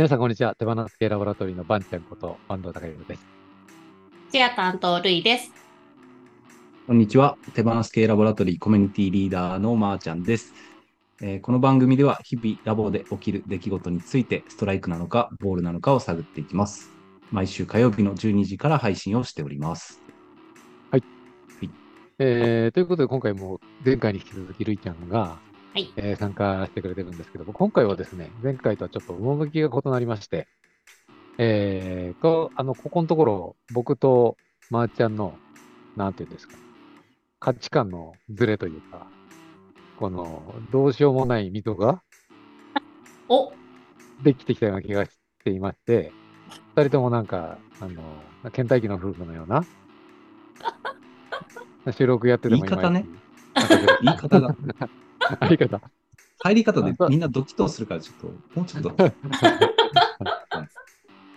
皆さん、こんにちは。手放す系ラボラトリーのバンちゃんこと、坂東孝弘です。チェア担当、ルイです。こんにちは。手放す系ラボラトリーコミュニティリーダーのまーちゃんです。えーこの番組では日々ラボで起きる出来事についてストライクなのかボールなのかを探っていきます。毎週火曜日の12時から配信をしております。えーということで、今回も前回に引き続き、るいちゃんが、はい。えー参加してくれてるんですけども、今回はですね、前回とはちょっと趣が異なりまして、えーと、あの、ここのところ、僕とまーちゃんの、なんていうんですか、価値観のズレというか、この、どうしようもない溝がお、できてきたような気がしていまして、二人ともなんか、あの、倦怠期の夫婦のような、収録やってても言い方ね。言い方が、言い方。入り方でみんなドキッとするからちょっと、もうちょっと。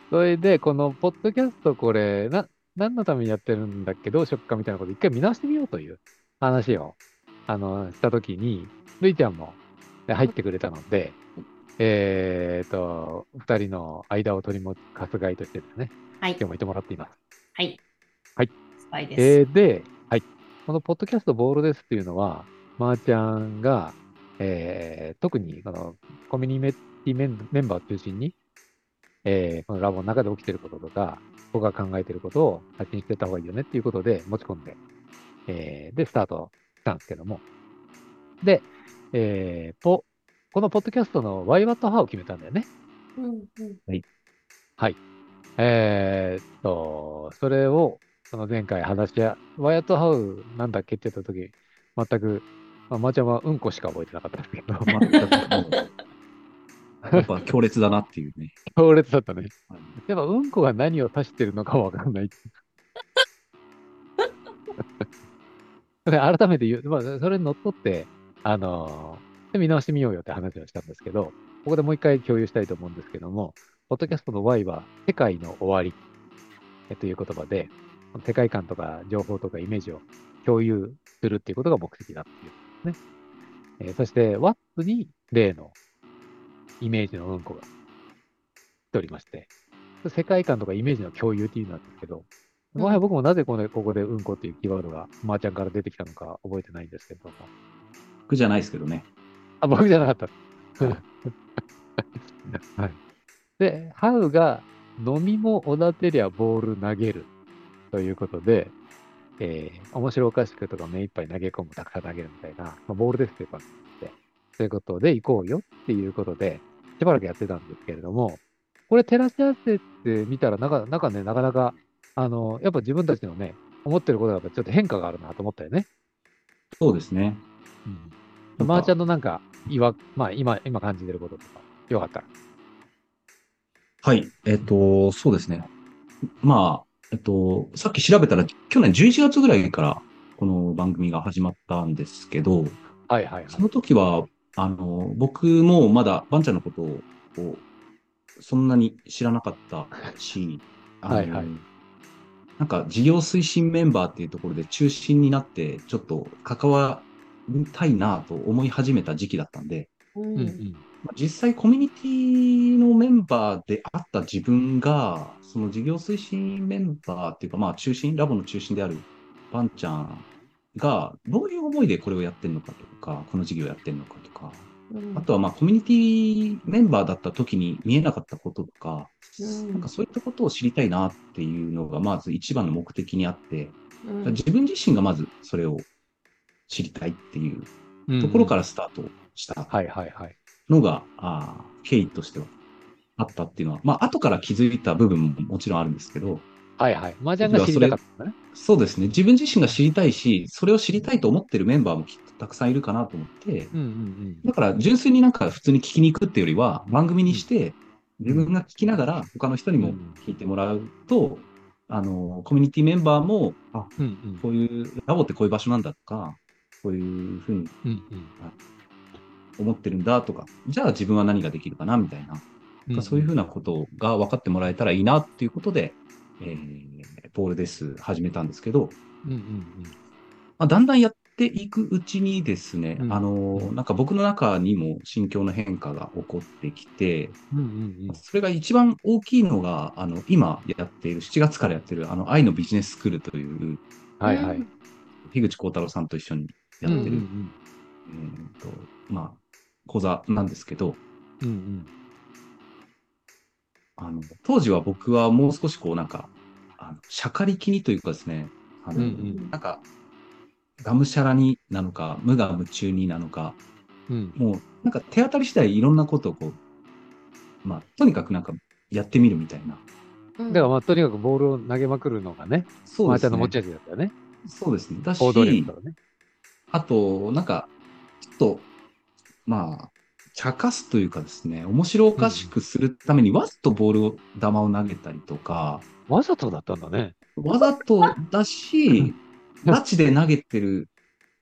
それで、このポッドキャスト、これ、な、何のためにやってるんだっけどうしよっかみたいなこと、一回見直してみようという話を、あの、したときに、るいちゃんもね入ってくれたので、えーと、二人の間を取り持つがいとしてですね、はい今。日もいてもらっています。はい。はい。スパイです。えーで、はい。このポッドキャストボールですっていうのは、まーちゃんが、えー特にこのコミュニティメンメンバーを中心に、えーこのラボの中で起きてることとか、僕が考えてることを発信してた方がいいよねっていうことで持ち込んで、えーで、スタートしたんですけども。で、えーポこのポッドキャストの What How を決めたんだよね。うんうん。えーっと、それを、その前回話し合、ワイアットハウなんだっけって言ったとき、全く、まあ、まーちゃんはうんこしか覚えてなかったんですけど、やっぱ強烈だなっていうね。強烈だったね。はいやっぱうんこが何を指してるのかわかんない。で改めて言う、まあ、それにのっとって、あのー見直してみようよって話をしたんですけど、ここでもう一回共有したいと思うんですけども、ポッドキャストの Y は世界の終わりえという言葉で、世界観とか情報とかイメージを共有するっていうことが目的だっていうね。えーそして What に例のイメージのうんこが来ておりまして、世界観とかイメージの共有っていうのなんですけど、うんもはや僕もなぜこのここでうんこっていうキーワードがまーちゃんから出てきたのか覚えてないんですけども。苦じゃないですけどね。あ、僕じゃなかった。はい。で、ハウが飲みもおだてりゃボール投げるということで、えー面白おかしくとか目いっぱい投げ込む、たくさん投げるみたいな、まあ、ボールですっていう感じで、そういうことで行こうよっていうことで、しばらくやってたんですけれども、これ照らし合わせてみたら、なんか、なんかね、なかなか、あの、やっぱ自分たちのね、思ってることがやっぱちょっと変化があるなと思ったよね。そうですね。うん。まーちゃんのなんか、いわ、まあ今、今感じてることとか、よかったら。はい。えっ、と、そうですね。まあ、えっと、さっき調べたら、去年11月ぐらいからこの番組が始まったんですけど、はいはいはい。その時は、あの、僕もまだバンちゃんのことを、そんなに知らなかったし、はいはい。なんか事業推進メンバーっていうところで中心になって、ちょっと関わりたいなと思い始めた時期だったんで、うんうん実際コミュニティのメンバーであった自分が、その事業推進メンバーっていうか、まあ中心、ラボの中心であるバンちゃんが、どういう思いでこれをやってるのかとか、この事業をやってるのかとか、うん。あとはまあコミュニティメンバーだった時に見えなかったこととか、うん。なんかそういったことを知りたいなっていうのがまず一番の目的にあって、うん。自分自身がまずそれを知りたいっていううんところからスタートした。はいはいはい。のが、あー経緯としてはあったっていうのは、まあ後から気づいた部分ももちろんあるんですけど、はいはい。麻雀が知りたかったね。そうですね、自分自身が知りたいし、それを知りたいと思ってるメンバーもきっとたくさんいるかなと思って、うんうんだから純粋になんか普通に聞きに行くっていうよりは、番組にして、自分が聞きながら他の人にも聞いてもらうと、あの、コミュニティメンバーも、あ、うん。うんうん。こういう、ラボってこういう場所なんだとか、こういうふうにうん思ってるんだとか、じゃあ自分は何ができるかなみたいな、うん。そういうふうなことが分かってもらえたらいいなっていうことで、えー、ボールです始めたんですけど、うんうんまあ、だんだんやっっていくうちにですね、うんあの、なんか僕の中にも心境の変化が起こってきて、うんうんうん。それが一番大きいのが、あの、今やっている、7月からやってる、あの、愛のビジネススクールという、はいはい。樋口幸太郎さんと一緒にやってる、うんうんえーと、まあ、講座なんですけど、うんうんあの、当時は僕はもう少しこう、なんか、あの、しゃかりきにというかですね、あの、うんうんなんか、がむしゃらになのか、無我夢中になのか、うんもう、なんか手当たり次第いろんなことをこう、まあ、とにかくなんかやってみるみたいな。うんだからまあ、とにかくボールを投げまくるのがね、そうですねの持ち。味だったよね。そうですね。だし、ね。あと、なんか、ちょっと、まあ、茶化すというかですね、面白おかしくするために、わざとボールを、球を投げたりとか、わざとだったんだね。わざとだし、ガチで投げてる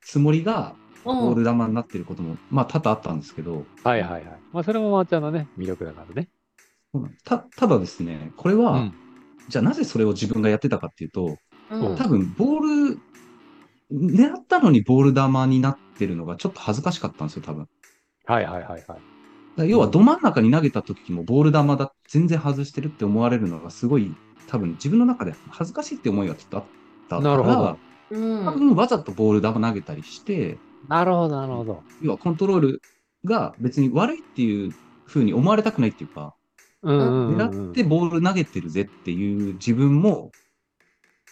つもりが、ボール球になってることも、まあ、多々あったんですけど、はいはいはい。まあ、それもまーちゃんのね、魅力だからね。そうなんですたただですね、これは、うんじゃあなぜそれを自分がやってたかっていうと、うん多分ボール、狙ったのにボール球になってるのがちょっと恥ずかしかったんですよ、多分。はいはいはいはい。要はど真ん中に投げた時もボール球だ、全然外してるって思われるのがすごい、多分自分の中で恥ずかしいって思いがちょっとあったから、なるほどうん多分わざとボール球投げたりして、なるほどなるほど。要はコントロールが別に悪いっていう風に思われたくないっていうか、うんうんうんうん狙ってボール投げてるぜっていう自分も、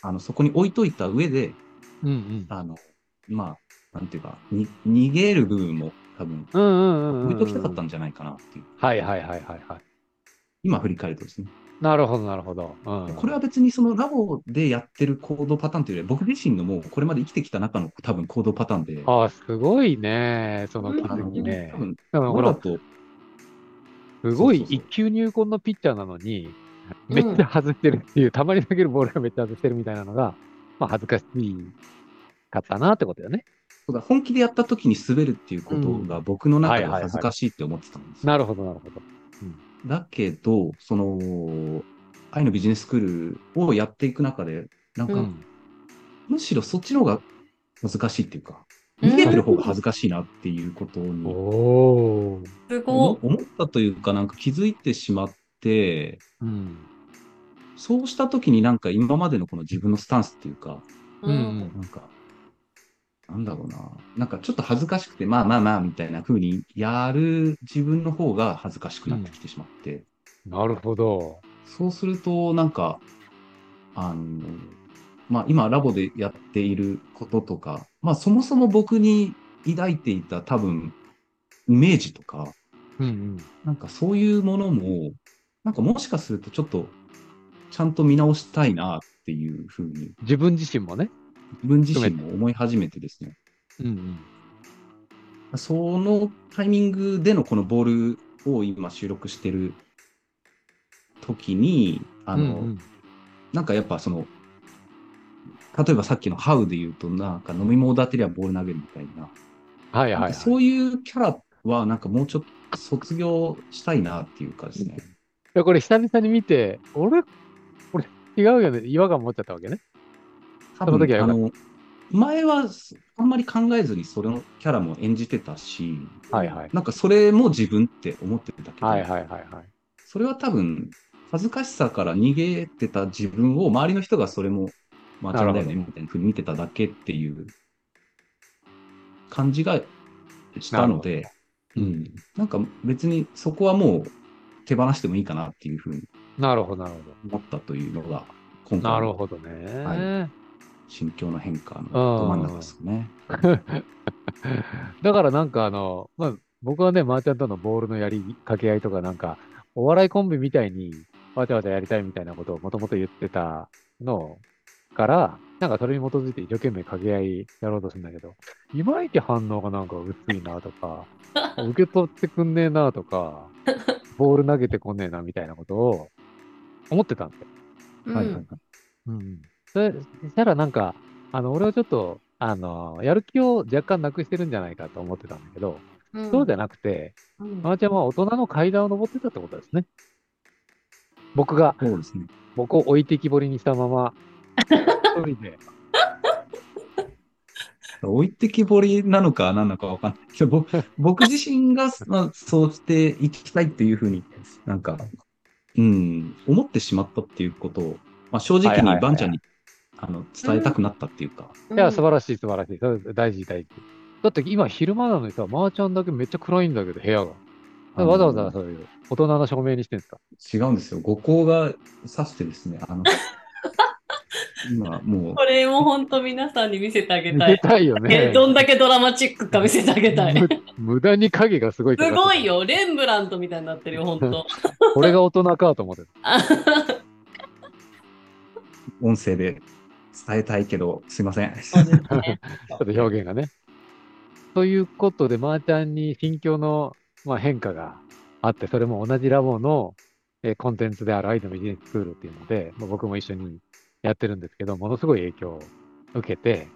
あの、そこに置いといた上で、うんうん。あの、まあ、なんていうか、に逃げる部分も多分、うんうんうんうん。置いときたかったんじゃないかなっていう。はいはいはいはいはい。今振り返るとですね。なるほどなるほど。うん。これは別にそのラボでやってる行動パターンというよりは、僕自身のもうこれまで生きてきた中の多分行動パターンで、ああ、すごいね。その気あのづきね多。分、この、と、すごい一級入魂のピッチャーなのに、めっちゃ外してるっていう、たまに投げるボールがめっちゃ外してるみたいなのが、まあ恥ずかしかったなってことだよね。そうだ本気でやった時に滑るっていうことが僕の中では恥ずかしいって思ってたんですよなるほどなるほど。だけど、その、愛のビジネススクールをやっていく中で、なんか、うん。むしろそっちの方が恥ずかしいっていうか、うん逃げてる方が恥ずかしいなっていうことおに思思ったというか、なんか気づいてしまって、うん。そうした時になんか今までのこの自分のスタンスっていうか、い。うんなんか、なんだろうな、なんかちょっと恥ずかしくて、まあまあまあみたいな風にやる自分の方が恥ずかしくなってきてしまって、なるほど。そうすると、なんか、あの、まあ今ラボでやっていることとか、まあそもそも僕に抱いていた多分、イメージとか、うんうん。なんかそういうものも、なんかもしかするとちょっと、ちゃんと見直したいなっていうふうに、自分自身もね。自分自身も思い始めてですね、うんうん。そのタイミングでのこのボールを今収録してる時に、あの、うんうんなんかやっぱその、例えばさっきのハウで言うと、なんか飲み物立てりゃボール投げるみたいな、はいはい、はい。そういうキャラはなんかもうちょっと卒業したいなっていうかですね。いやこれ久々に見て、俺、これ違うよね。違和感持っちゃったわけね。多その時はよかったあの、前はあんまり考えずにそれのキャラも演じてたし、はいはい。なんかそれも自分って思ってたけど、はいはいはいはい。それは多分、恥ずかしさから逃げてた自分を周りの人がそれも、まあ、ちゃんだよねみたいなふうに見てただけっていう感じがしたので、うん、なんか別にそこはもう手放してもいいかなっていうふうになるほどなるほ思ったというのが、今ど。な回のるほどね。は心境の変化のど真ん中ですね。だからなんかあの、まあ、僕はね、マーチャンとのボールのやり掛け合いとかなんか、お笑いコンビみたいにわちゃわちゃやりたいみたいなことをもともと言ってたのから、なんかそれに基づいて一生懸命掛け合いやろうとするんだけど、いまいち反応がなんか薄いなとか、受け取ってくんねえなとか、ボール投げてこんねえなみたいなことを思ってたんですよ。うんはいはいはい。うん。それしたらなんか、あの、俺はちょっと、あの、やる気を若干なくしてるんじゃないかと思ってたんだけど、うんそうじゃなくて、うんまーちゃんは大人の階段を登ってたってことですね。僕が、そうですね。僕を置いてきぼりにしたまま、一人で、置いてきぼりなのか何なのかわかんないけど、僕 僕自身が、まあ、そうしていきたいっていうふうになんか、うん、思ってしまったっていうことを、まあ、正直にはいはいはいバンちゃんに、あの伝えたくなったっていうか、いや、うん素晴らしい、素晴らしい。それ大事、大事。だって今昼間なのにさ、まーちゃんだけめっちゃ暗いんだけど、部屋が。わざわざそういう大人の照明にしてんですか？違うんですよ。五光がさしてですね、あの、今もうこれも本当皆さんに見せてあげ見せたい。たいよえね。どんだけドラマチックか見せてあげたい。む無駄に影がすごいすごい。よ。レンブラントみたいになってるよ、本当。これが大人かと思ってる。音声で伝えたいけど、すいません。ちょっと表現がね。ということで、まーちゃんに心境の、まあ、変化があって、それも同じラボの、えーコンテンツであるアイドルビジネススクールっていうので、まあ、僕も一緒にやってるんですけど、ものすごい影響を受けて、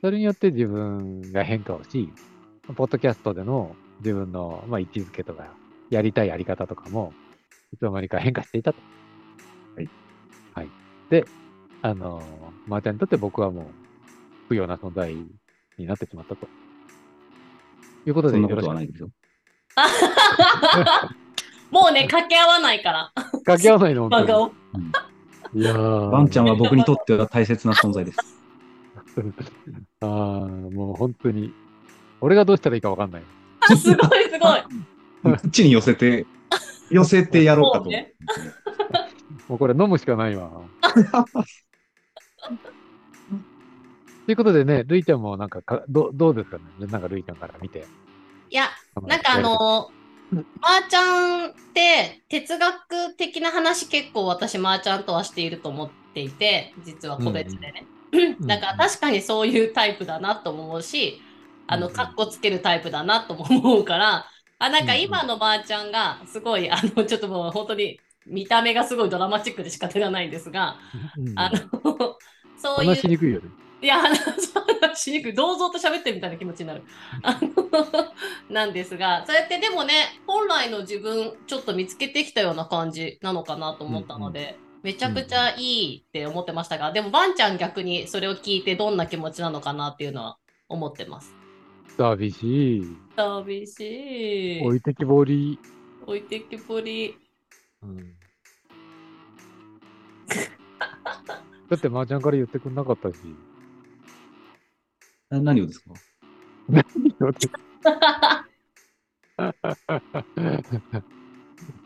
それによって自分が変化をし、ポッドキャストでの自分の、まあ、位置づけとか、やりたいやり方とかも、いつの間にか変化していたと。はい。はい。で、あの、まーちゃんにとって僕はもう、不要な存在になってしまったと。いうことで、そんなこよろしくとはないですよ。もうね、掛け合わないから。掛け合わないの、本。当に。いやー。バンちゃんは僕にとっては大切な存在です。あーもう本当に。俺がどうしたらいいかわかんない。あすごいすごい。こっちに寄せて、寄せてやろうかと。もうこれ飲むしかないわ。ということでね、るいちゃんもなんかかど、どうですかね？なんかるいちゃんから見て。いや、なんかあの、まーちゃんって哲学的な話結構私まーちゃんとはしていると思っていて、実は個別でね。んだから確かにそういうタイプだなとも思うし、あの、かっこつけるタイプだなとも思うから、あ、なんか今のまーちゃんがすごい、あの、ちょっともう本当に見た目がすごいドラマチックで仕方がないんですが、うんあの、そういう話しにくいよね。いや、話話しにくい。銅像と喋ってるみたいな気持ちになる。あの なんですが、そうやってでもね、本来の自分、ちょっと見つけてきたような感じなのかなと思ったので、めちゃくちゃいいって思ってましたが、でも、バンちゃん逆にそれを聞いてどんな気持ちなのかなっていうのは思ってます。寂しい。寂しい。置いてきぼり。置いてきぼり。うん だって、まーちゃんから言ってくんなかったし。え何をですか？何 をい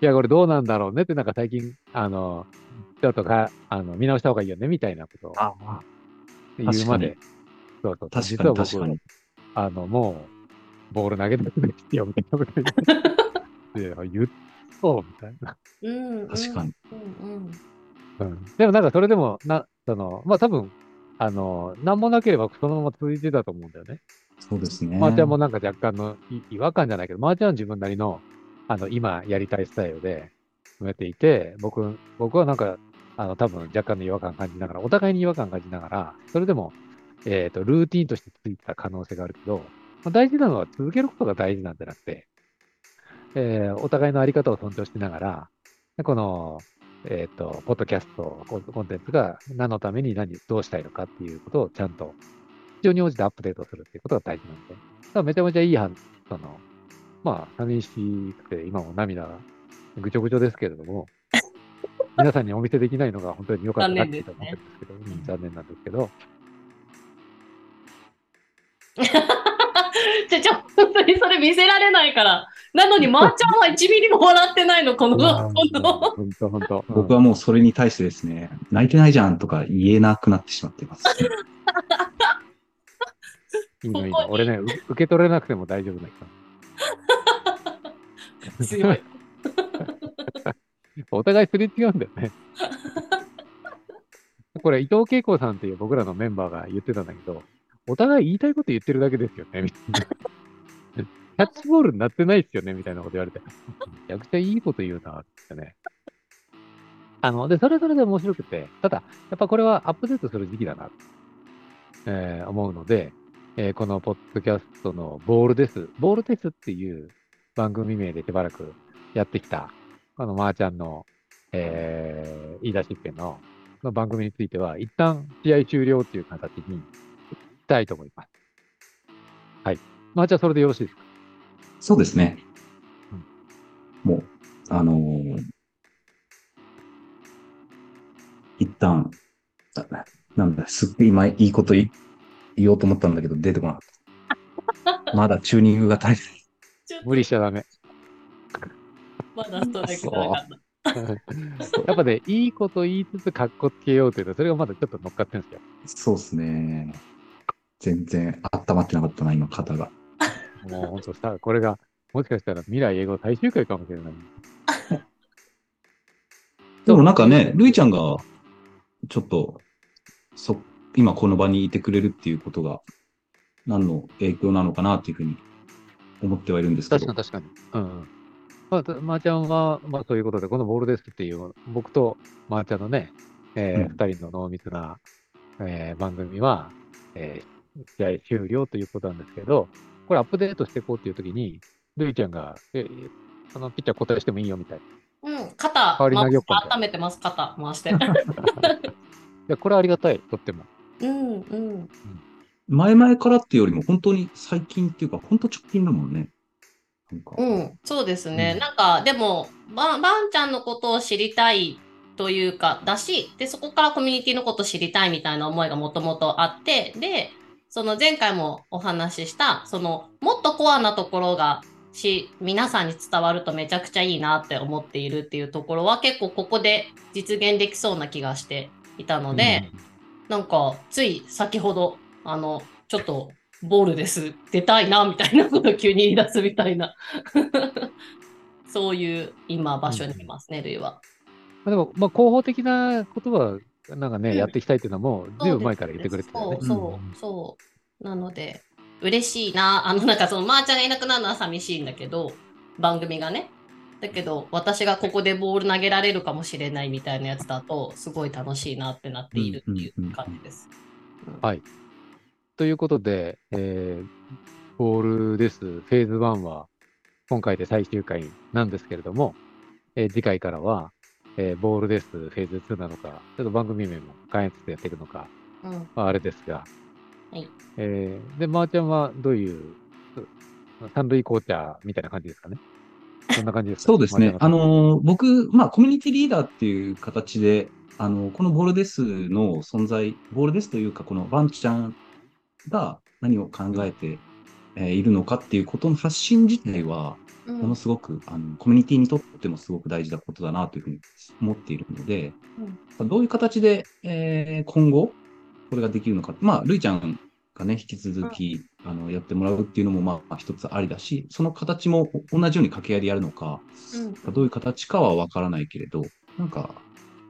や、これどうなんだろうねって、なんか最近、あの、ちょっとか、あの、見直した方がいいよね、みたいなことをあ言うまで。そうそう。確か実は僕に確かに。あの、もう、ボール投げてくれってよ、みたいなこと 言って。そう、みたいな。うん、うん。確かに。うんうん。うん。でもなんかそれでも、な、その、まあ多分、あの、なんもなければそのまま続いてたと思うんだよね。そうですね。まーちゃんもなんか若干のい違和感じゃないけど、まーちゃんは自分なりの、あの、今やりたいスタイルで埋めていて、僕、僕はなんか、あの、多分若干の違和感感じながら、お互いに違和感感じながら、それでも、えっ、と、ルーティンとしてついてた可能性があるけど、まあ、大事なのは続けることが大事なんじゃなくて、えーお互いのあり方を尊重しながら、でこの、えっ、と、ポッドキャストコンテンツが何のために何、どうしたいのかっていうことをちゃんと必要に応じてアップデートするっていうことが大事なんで。だからめちゃめちゃいいはず、その、まあ、寂しくて、今も涙がぐちょぐちょですけれども、皆さんにお見せできないのが本当に良かったなって思ってるんですけど、うん残念なんですけど、ちょ、ちょ、本当にそれ見せられないから。なのに、まーちゃんは1ミリも笑ってないの、この、この。本当本当。僕はもうそれに対してですね、泣いてないじゃんとか言えなくなってしまっています。いいのいいの。俺ね、う受け取れなくても大丈夫だから。強い。お互いすれ違うんだよね。これ、伊藤恵子さんっていう僕らのメンバーが言ってたんだけど、お互い言いたいこと言ってるだけですよね、みたいな。キャッチボールになってないですよね、みたいなこと言われて。めちゃくちゃいいこと言うな、ってね。あの、で、それぞれで面白くて、ただ、やっぱこれはアップデートする時期だな、えー思うので、えーこのポッドキャストのボールです。ボールですっていう番組名でしばらくやってきた、あの、まーちゃんの、えー、言い出しっぺの、の番組については、一旦試合終了っていう形にしたいと思います。はいまあ、じゃあそれでよろしいですか？そうですね。もう、あのー一旦、あなんだ、すっげえ今いいこと言おうと思ったんだけど出てこなかった。まだチューニングが足りちょっと無理しちゃダメ。まだストライクがなかった。やっぱね、いいこと言いつつ、かっこつけようというと、それがまだちょっと乗っかってるんですよ。ない。そうですね。全然温まってなかったな、今、肩が。もう本当さ、これが、もしかしたら未来英語最終回かもしれない。でもなんかね、るいちゃんが、ちょっと、そ、今この場にいてくれるっていうことが、何の影響なのかなっていうふうに思ってはいるんですけど確かに。確かに。うんうん。まあ、たまー、ちゃんは、まあそういうことで、このボールですっていう、僕とまーちゃんのね、えーうん二人の濃密な、えー番組は、えー試合終了ということなんですけど、これアップデートしていこうっていうときに、ルイちゃんが、え、あの、ピッチャー答えしてもいいよみたいな。いうん、肩代わり温めてます、肩回して。や、これありがたい、とっても。うんうん。前々からっていうよりも、本当に最近っていうか、本当直近だもんね。うん、そうですね。うんなんか、でも、ばばんちゃんのことを知りたいというか、だし、で、そこからコミュニティのことを知りたいみたいな思いがもともとあって、で、その前回もお話しした、その、もっとコアなところが、し、皆さんに伝わるとめちゃくちゃいいなって思っているっていうところは結構ここで実現できそうな気がしていたので、なんか、つい先ほど、あの、ちょっと、ボールです、出たいな、みたいなことを急に言い出すみたいな。そういう今、場所にいますね、ルイは。まあ、でも、まあ、広報的なことは、なんかね、うんやっていきたいっていうのはもう、ずいぶん前から言ってくれてたよねそう。そう、そう。なので、嬉しいな。あの、なんかその、まーちゃんがいなくなるのは寂しいんだけど、番組がね。だけど、私がここでボール投げられるかもしれないみたいなやつだと、すごい楽しいなってなっているっていう感じです。うんはいということで、えーボールです。フェーズ1は、今回で最終回なんですけれども、えー次回からは、えーボールです。フェーズ2なのか、ちょっと番組名も変えつつやっていくのか、うん。まあ、あれですが、はい。えーで、まーちゃんはどういう、三塁コーチャーみたいな感じですかね。そんな感じですかそうですね。あののー、僕、まあ、コミュニティリーダーっていう形で、あの、このボールデスの存在、ボールデスというか、このバンちゃんが何を考えて、えーいるのかっていうことの発信自体は、うんものすごく、あの、コミュニティにとってもすごく大事なことだなというふうに思っているので、どういう形で、えー今後、これができるのか。まあ、るいちゃんがね、引き続き、あの、やってもらうっていうのも、まあ、一つありだし、その形も同じように掛け合いでやるのか、うん。どういう形かはわからないけれど、なんか、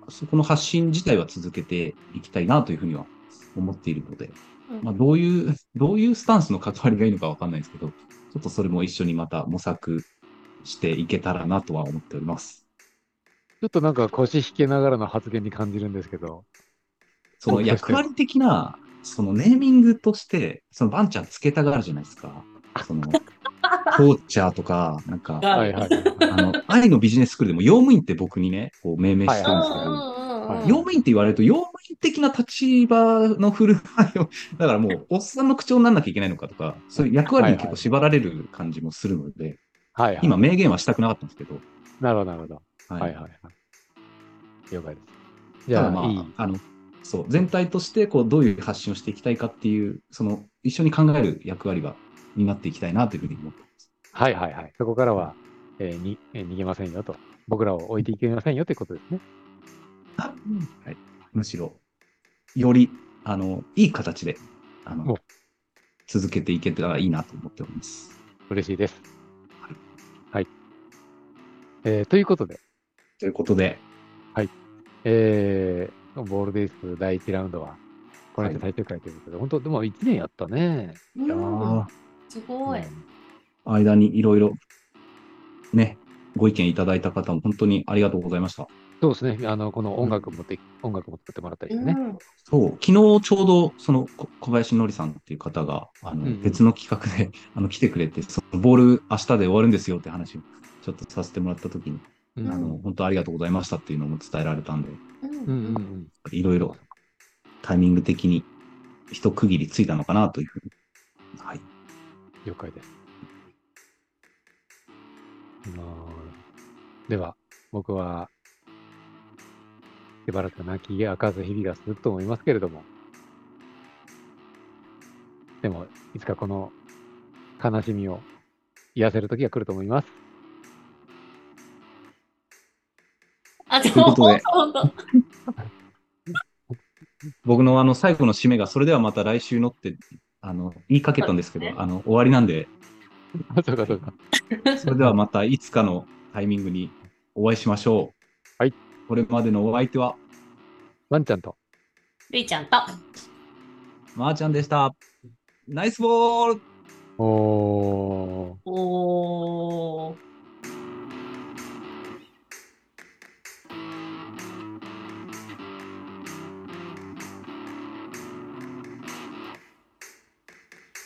そこの発信自体は続けていきたいなというふうには思っているので、うん。まあ、どういう、どういうスタンスの関わりがいいのかわかんないですけど、ちょっとそれも一緒にまた模索していけたらなとは思っております。ちょっとなんか腰引けながらの発言に感じるんですけど、その役割的な、そのネーミングとして、そのバンちゃんつけたがるじゃないですか。その、コーチャーとか、なんか、がはいはい。あの、愛のビジネススクールでも、用務員って僕にね、こう命名してるんですけど、はい用務員って言われると、用務員的な立場の振る舞いを、だからもう、おっさんの口調にならなきゃいけないのかとか、そういう役割に結構縛られる感じもするので、はいはい。今、明言はしたくなかったんですけど、なるほど、なるほど。はいはいはいはい。了解です。じゃあ、まあ、いい。あの、そう、全体として、こう、どういう発信をしていきたいかっていう、その、一緒に考える役割が、になっていきたいなというふうに思ってます。はいはいはい。そこからは、えーにえー逃げませんよと。僕らを置いていけませんよということですね。はい。むしろ、より、あの、いい形で、あおの、続けていけたらいいなと思っております。嬉しいです。はい。はい。えーということで、ということで、えー、ボールデイス第1ラウンドは、これではい最終回ということで、本当、でも1年やったね。いやすごい。間にいろいろ、ね、ご意見いただいた方も本当にありがとうございました。そうですね。あの、この音楽もで、音楽も作ってもらったりしてね。うんそう、昨日ちょうど、その、こ小林のりさんっていう方が、あの、うんうん別の企画で、あの、来てくれて、そのボール明日で終わるんですよって話を、ちょっとさせてもらったときに、うんあの、本当ありがとうございましたっていうのも伝えられたんで、うんうんうんうん。いろいろタイミング的に一区切りついたのかなというふうに、はい、了解です。まあ、では、僕は、しばらく泣き明かず日々が続くと思いますけれども、でも、いつかこの悲しみを癒せる時が来ると思います。あ、でも、という本当本 僕のあの最後の締めが、それではまた来週のって、あの、言いかけたんですけど、そうですあの、終わりなんで、そうかそうか。それではまたいつかのタイミングにお会いしましょう。はい。これまでのお相手は、ワンちゃんと。当りーちゃんと。まーちゃんでした。ナイスボールおー。おー。